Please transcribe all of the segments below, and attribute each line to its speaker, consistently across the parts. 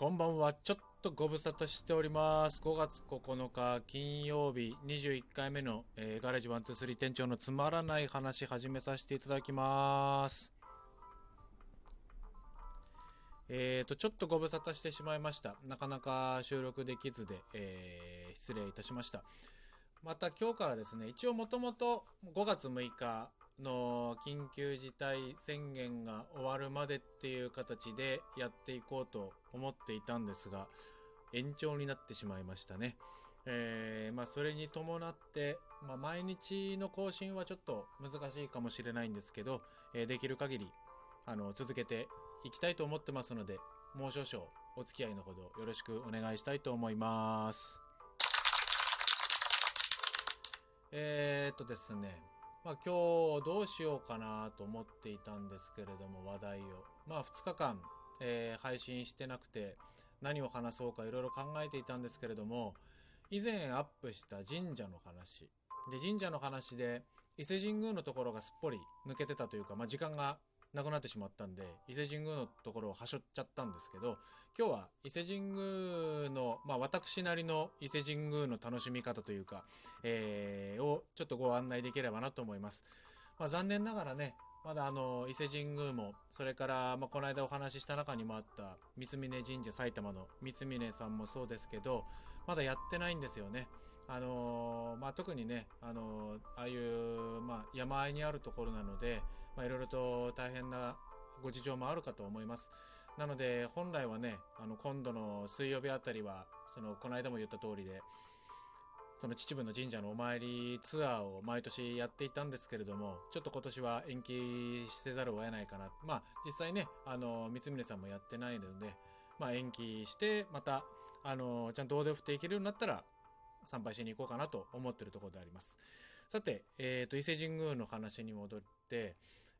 Speaker 1: こんばんは。ちょっとご無沙汰しております。5月9日金曜日21回目の、えーガレージ123店長のつまらない話始めさせていただきます。えーと、ちょっとご無沙汰してしまいました。なかなか収録できずで、えー失礼いたしました。また今日からですね、一応もともと5月6日の緊急事態宣言が終わるまでっていう形でやっていこうと思っていたんですが、延長になってしまいましたね。えーまあそれに伴って、まあ毎日の更新はちょっと難しいかもしれないんですけど、えーできる限り、あの、続けていきたいと思ってますので、もう少々お付き合いのほどよろしくお願いしたいと思います。えー、っとですね、まあ今日どうしようかなと思っていたんですけれども話題を。まあ2日間、えー配信してなくて何を話そうかいろいろ考えていたんですけれども、以前アップした神社の話。で、神社の話で伊勢神宮のところがすっぽり抜けてたというか、まあ時間がなくなってしまったんで、伊勢神宮のところをはしょっちゃったんですけど、今日は伊勢神宮の、まあ私なりの伊勢神宮の楽しみ方というか、えーをちょっとご案内できればなと思います。まあ残念ながらね、まだあの、伊勢神宮も、それから、まあこの間お話しした中にもあった三峯神社埼玉の三峯さんもそうですけど、まだやってないんですよね。あのーまあ特にね、あのーああいう、まあ山あいにあるところなので、まあいろいろと大変なご事情もあるかと思います。なので、本来はね、あの、今度の水曜日あたりは、その、この間も言った通りで、その秩父の神社のお参りツアーを毎年やっていたんですけれども、ちょっと今年は延期せざるを得ないかな。まあ、実際ね、あの、三峰さんもやってないので、まあ、延期して、また、あの、ちゃんと大手を振っていけるようになったら、参拝しに行こうかなと思ってるところであります。さて、えっ、と、伊勢神宮の話に戻っ、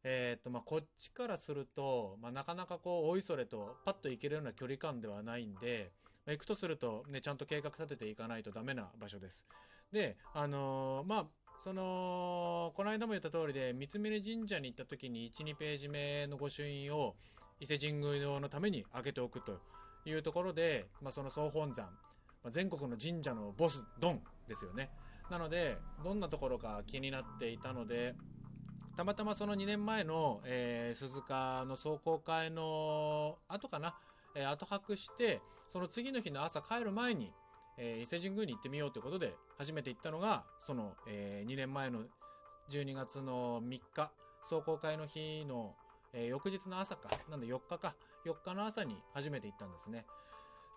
Speaker 1: えっ、と、まあ、こっちからすると、まあ、なかなかこう、おいそれと、パッと行けるような距離感ではないんで、まあ行くとすると、ね、ちゃんと計画立てていかないとダメな場所です。で、あのーまあ、その、この間も言った通りで、三峯神社に行った時に1、2ページ目の御朱印を伊勢神宮のために開けておくというところで、まあ、その総本山、まあ全国の神社のボス、ドンですよね。なので、どんなところか気になっていたので、たまたまその2年前の、えー鈴鹿の壮行会の後かな、えー後泊して、その次の日の朝帰る前に、えー伊勢神宮に行ってみようということで、初めて行ったのが、その、え2年前の12月の3日、壮行会の日の、えー翌日の朝か、なんで4日か、4日の朝に初めて行ったんですね。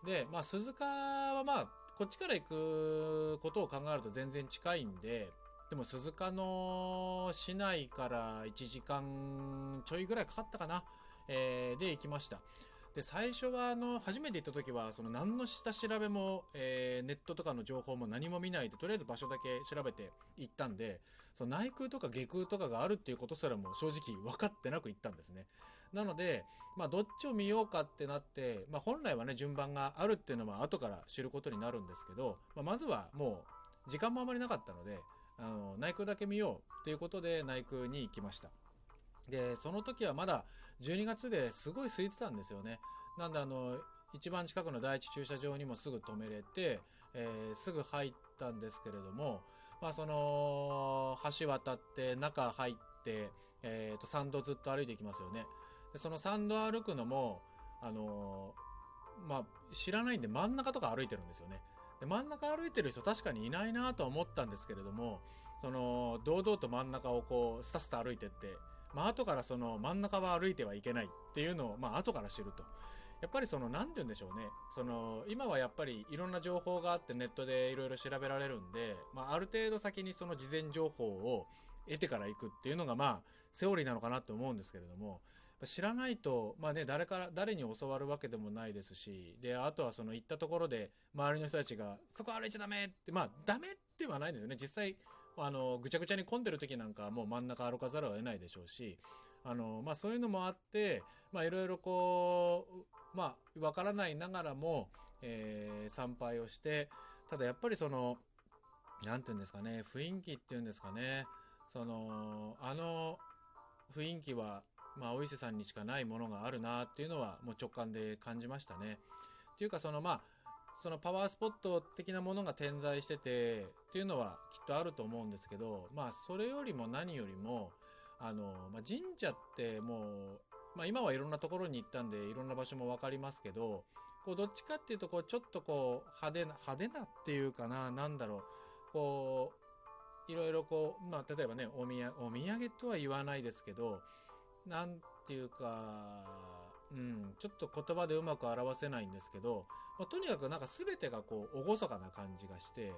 Speaker 1: で、まあ、鈴鹿はまあ、こっちから行くことを考えると全然近いんで、でも鈴鹿の市内から1時間ちょいぐらいかかったかな、えーで行きました。で、最初はあの、初めて行った時は、その何の下調べも、えーネットとかの情報も何も見ないで、とりあえず場所だけ調べて行ったんで、その内空とか下空とかがあるっていうことすらも正直分かってなく行ったんですね。なので、まあ、どっちを見ようかってなって、まあ、本来はね、順番があるっていうのは後から知ることになるんですけど、まあ、まずはもう、時間もあまりなかったので、あの、内空だけ見ようっていうことで内空に行きました。で、その時はまだ12月ですごい空いてたんですよね。なんであの、一番近くの第一駐車場にもすぐ止めれて、えーすぐ入ったんですけれども、まあその、橋渡って中入って、えっ、と、参道ずっと歩いていきますよね。でその参道歩くのも、あのーまあ、知らないんで真ん中とか歩いてるんですよね。で真ん中歩いてる人確かにいないなとは思ったんですけれども、その、堂々と真ん中をこう、スタスタ歩いてって、まあ、後からその真ん中は歩いてはいけないっていうのを、まあ、後から知ると。やっぱりその、なんて言うんでしょうね。その、今はやっぱりいろんな情報があってネットでいろいろ調べられるんで、まあ、ある程度先にその事前情報を得てから行くっていうのが、まあ、セオリーなのかなと思うんですけれども、知らないと、まあね、誰から、誰に教わるわけでもないですし、で、あとはその行ったところで、周りの人たちが、そこ歩いちゃダメって、まあ、ダメではないんですよね。実際、あの、ぐちゃぐちゃに混んでる時なんかもう真ん中歩かざるを得ないでしょうし、あの、まあそういうのもあって、まあいろいろこう、まあ、わからないながらも、えー参拝をして、ただやっぱりその、なんていうんですかね、雰囲気っていうんですかね、その、あの雰囲気は、まあ、お伊勢さんにしかないものがあるなっていうのは、もう直感で感じましたね。っていうかそのまあそのパワースポット的なものが点在しててっていうのはきっとあると思うんですけどまあそれよりも何よりもあの、まあ、神社ってもう、まあ、今はいろんなところに行ったんでいろんな場所も分かりますけどこうどっちかっていうとこうちょっとこう派手な派手なっていうかな何だろうこういろいろこうまあ例えばねお土産お土産とは言わないですけどなんていうかうん、ちょっと言葉でうまく表せないんですけど、まあ、とにかくなんか全てがこう厳かな感じがして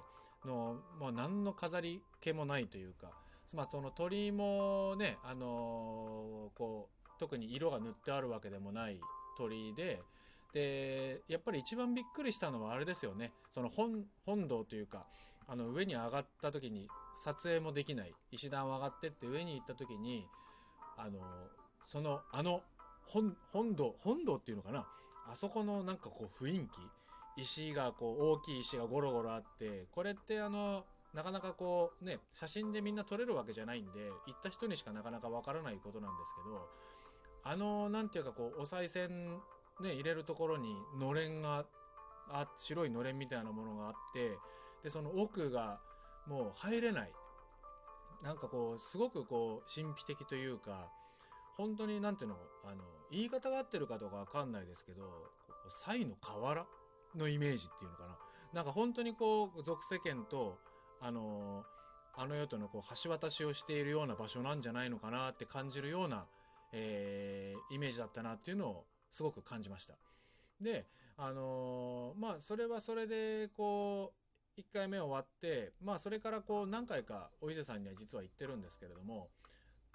Speaker 1: の、まあ、何の飾り気もないというか、まあ、その鳥もね、あのー、こう特に色が塗ってあるわけでもない鳥ででやっぱり一番びっくりしたのはあれですよね。その本本堂というかあの上に上がった時に撮影もできない。石段を上がってって上に行った時にあのそのあの本本堂本堂っていうのかな？あそこのなんかこう雰囲気。石がこう大きい石がゴロゴロあってこれってあのなかなかこうね写真でみんな撮れるわけじゃないんで行った人にしかなかなかわからないことなんですけどあのなんていうかこうお賽銭ね入れるところにのれんがあ白いのれんみたいなものがあってでその奥がもう入れない。なんかこうすごくこう神秘的というか本当になんていうのあの言い方が合ってるかどうかわかんないですけど、サイの河原のイメージっていうのかな。なんか本当にこう、属世間と、あのー、あの世とのこう橋渡しをしているような場所なんじゃないのかなって感じるような、えー、イメージだったなっていうのをすごく感じました。で、あのー、まあ、それはそれで、こう、1回目終わって、まあ、それからこう、何回かお伊勢さんには実は行ってるんですけれども、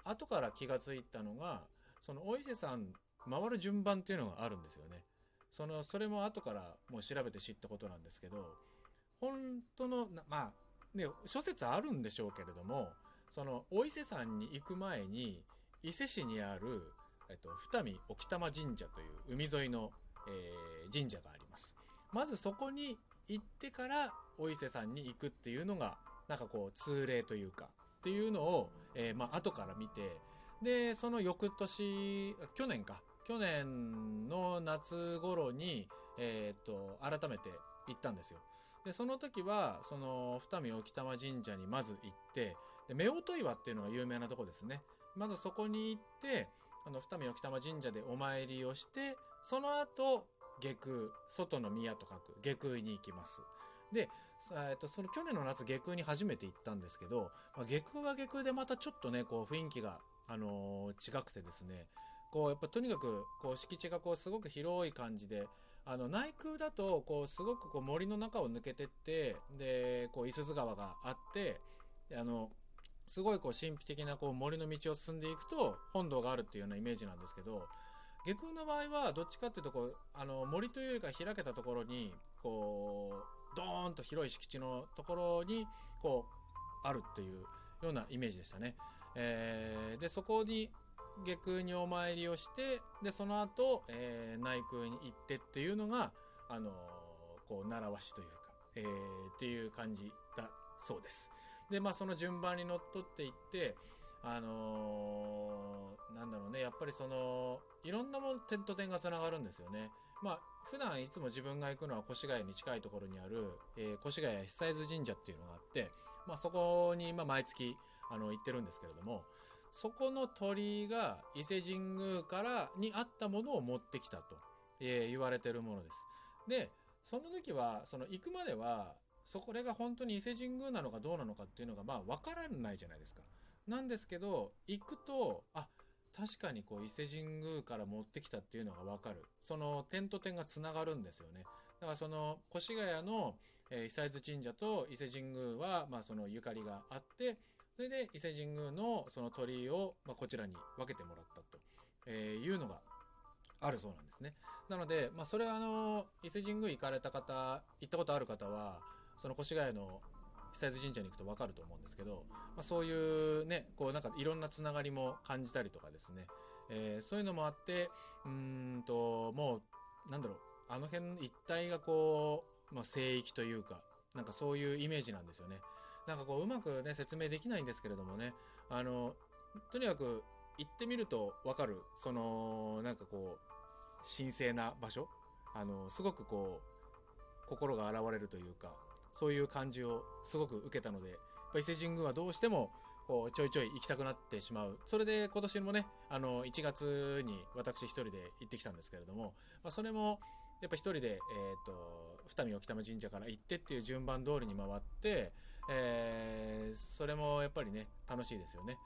Speaker 1: 後から気がついたのが、そのお伊勢さん回る順番っていうのがあるんですよね。その、それも後からもう調べて知ったことなんですけど、本当の、まあ、ね、諸説あるんでしょうけれども、その、お伊勢さんに行く前に、伊勢市にある、えっと、二見沖玉神社という海沿いの、えー、神社があります。まずそこに行ってからお伊勢さんに行くっていうのが、なんかこう、通例というか、っていうのを、えー、まあ、後から見て、で、その翌年、去年か、去年の夏頃に、えー、っと、改めて行ったんですよ。で、その時は、その、二見沖玉神社にまず行って、で、夫婦岩っていうのが有名なとこですね。まずそこに行って、あの、二見沖玉神社でお参りをして、その後、下空、外の宮と書く下空に行きます。で、えっと、その去年の夏下空に初めて行ったんですけど、まあ、下空は下空でまたちょっとね、こう雰囲気があのー、違くてですね、こう、やっぱとにかく、こう、敷地がこう、すごく広い感じで、あの、内空だと、こう、すごくこう、森の中を抜けてって、で、こう、伊豆川があって、あの、すごいこう、神秘的なこう、森の道を進んでいくと、本堂があるっていうようなイメージなんですけど、下空の場合は、どっちかっていうと、こう、あの、森というか開けたところに、こう、ドーンと広い敷地のところに、こう、あるっていうようなイメージでしたね。えー、で、そこに下空にお参りをして、で、その後、えー、内空に行ってっていうのが、あのー、こう、習わしというか、えー、っていう感じだそうです。で、まあ、その順番にのっとっていって、あのー、なんだろうね、やっぱりその、いろんなもの、点と点が繋がるんですよね。まあ、普段いつも自分が行くのは越谷に近いところにある、えー、越谷久伊豆神社っていうのがあって、まあ、そこに、まあ、毎月、あの、言ってるんですけれども、そこの鳥居が伊勢神宮からにあったものを持ってきたと、えー、言われてるものです。で、その時は、その行くまでは、そこれが本当に伊勢神宮なのかどうなのかっていうのが、まあ、わからないじゃないですか。なんですけど、行くと、あ、確かにこう伊勢神宮から持ってきたっていうのがわかる。その点と点が繋がるんですよね。だからその越谷の、えー、久伊豆神社と伊勢神宮は、まあそのゆかりがあって、それで伊勢神宮のその鳥居を、まあ、こちらに分けてもらったと、えいうのがあるそうなんですね。なので、まあ、それはあの、伊勢神宮行かれた方、行ったことある方は、その越谷の久伊豆神社に行くとわかると思うんですけど、まあ、そういうね、こうなんかいろんなつながりも感じたりとかですね、えー、そういうのもあって、うんと、もう、なんだろう、あの辺一帯がこう、まあ、聖域というか、なんかそういうイメージなんですよね。なんかこう、うまくね、説明できないんですけれどもね、あの、とにかく行ってみるとわかる、その、なんかこう、神聖な場所あの、すごくこう、心が洗われるというか、そういう感じをすごく受けたので、伊勢神宮はどうしても、こう、ちょいちょい行きたくなってしまう。それで今年もね、あの、1月に私一人で行ってきたんですけれども、まあ、それも、やっぱ一人で、えっ、ー、と、二見沖玉神社から行ってっていう順番通りに回って、えー、それもやっぱりね、楽しいですよね。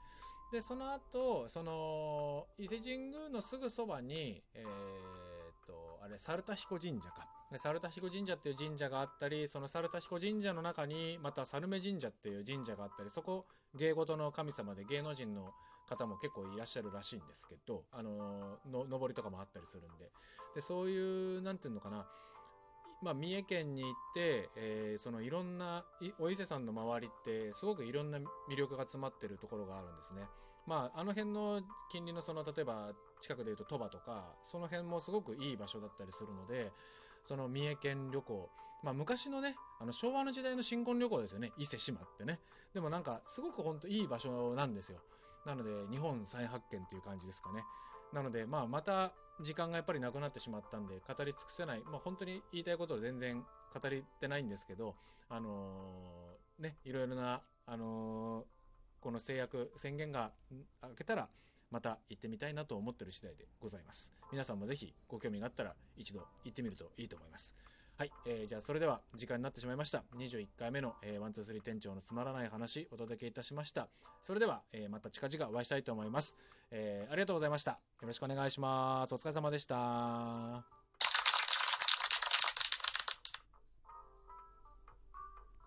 Speaker 1: で、その後、その、伊勢神宮のすぐそばに、えー、と、あれ、猿田彦神社か。猿田彦神社っていう神社があったり、その猿田彦神社の中に、また猿目神社っていう神社があったり、そこ、芸事の神様で芸能人の方も結構いらっしゃるらしいんですけど、あのの、登りとかもあったりするんで。で、そういう、なんていうのかな、まあ、三重県に行って、えー、そのいろんな、お伊勢さんの周りって、すごくいろんな魅力が詰まってるところがあるんですね。まあ、あの辺の近隣のその、例えば近くで言うと鳥羽とか、その辺もすごくいい場所だったりするので、その三重県旅行、まあ昔のね、あの昭和の時代の新婚旅行ですよね、伊勢島ってね。でもなんか、すごくほんといい場所なんですよ。なので、日本再発見っていう感じですかね。なので、まあ、また時間がやっぱりなくなってしまったんで、語り尽くせない、まあ、本当に言いたいことを全然語りてないんですけど、あのー、ね、いろいろな、あのー、この制約、宣言が明けたら、また行ってみたいなと思ってる次第でございます。皆さんもぜひご興味があったら一度行ってみるといいと思います。はい、えー、じゃあそれでは時間になってしまいました。21回目の、えー、ワンツースリー店長のつまらない話お届けいたしました。それでは、えー、また近々お会いしたいと思います。えー、ありがとうございました。よろしくお願いします。お疲れ様でした。